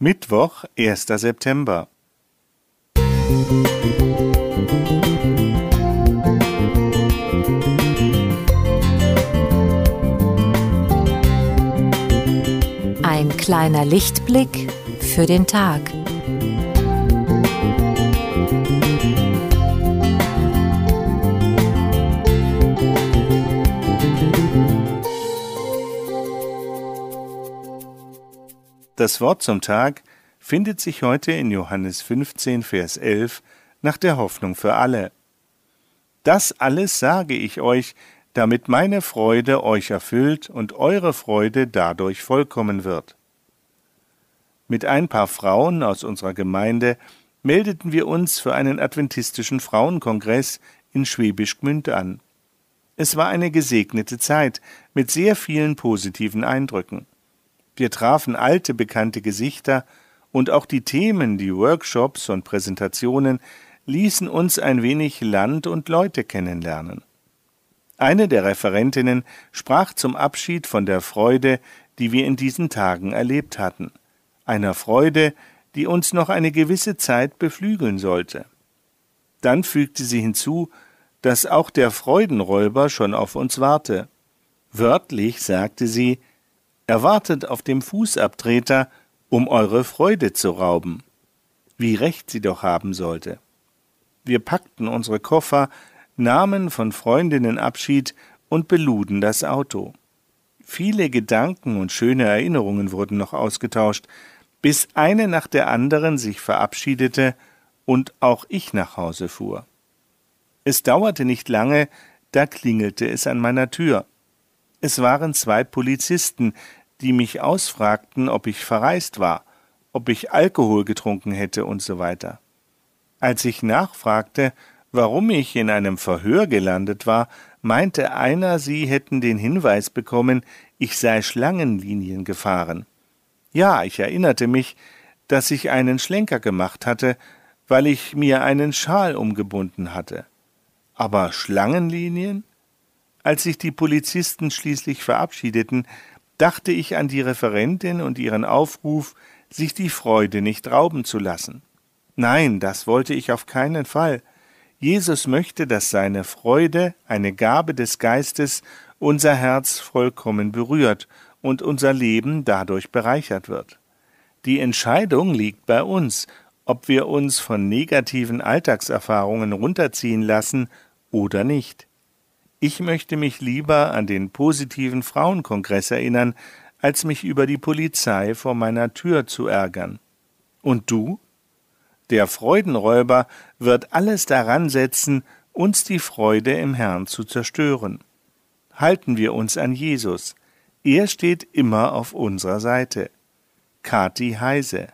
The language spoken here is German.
Mittwoch, erster September. Ein kleiner Lichtblick für den Tag. Das Wort zum Tag findet sich heute in Johannes 15, Vers 11 nach der Hoffnung für alle. Das alles sage ich euch, damit meine Freude euch erfüllt und eure Freude dadurch vollkommen wird. Mit ein paar Frauen aus unserer Gemeinde meldeten wir uns für einen adventistischen Frauenkongress in Schwäbisch Gmünd an. Es war eine gesegnete Zeit mit sehr vielen positiven Eindrücken. Wir trafen alte bekannte Gesichter, und auch die Themen, die Workshops und Präsentationen ließen uns ein wenig Land und Leute kennenlernen. Eine der Referentinnen sprach zum Abschied von der Freude, die wir in diesen Tagen erlebt hatten, einer Freude, die uns noch eine gewisse Zeit beflügeln sollte. Dann fügte sie hinzu, dass auch der Freudenräuber schon auf uns warte. Wörtlich sagte sie, er wartet auf dem Fußabtreter, um eure Freude zu rauben. Wie recht sie doch haben sollte. Wir packten unsere Koffer, nahmen von Freundinnen Abschied und beluden das Auto. Viele Gedanken und schöne Erinnerungen wurden noch ausgetauscht, bis eine nach der anderen sich verabschiedete und auch ich nach Hause fuhr. Es dauerte nicht lange, da klingelte es an meiner Tür. Es waren zwei Polizisten, die mich ausfragten, ob ich verreist war, ob ich Alkohol getrunken hätte und so weiter. Als ich nachfragte, warum ich in einem Verhör gelandet war, meinte einer, sie hätten den Hinweis bekommen, ich sei Schlangenlinien gefahren. Ja, ich erinnerte mich, dass ich einen Schlenker gemacht hatte, weil ich mir einen Schal umgebunden hatte. Aber Schlangenlinien? Als sich die Polizisten schließlich verabschiedeten, dachte ich an die Referentin und ihren Aufruf, sich die Freude nicht rauben zu lassen. Nein, das wollte ich auf keinen Fall. Jesus möchte, dass seine Freude, eine Gabe des Geistes, unser Herz vollkommen berührt und unser Leben dadurch bereichert wird. Die Entscheidung liegt bei uns, ob wir uns von negativen Alltagserfahrungen runterziehen lassen oder nicht. Ich möchte mich lieber an den positiven Frauenkongress erinnern, als mich über die Polizei vor meiner Tür zu ärgern. Und du? Der Freudenräuber wird alles daran setzen, uns die Freude im Herrn zu zerstören. Halten wir uns an Jesus. Er steht immer auf unserer Seite. Kati Heise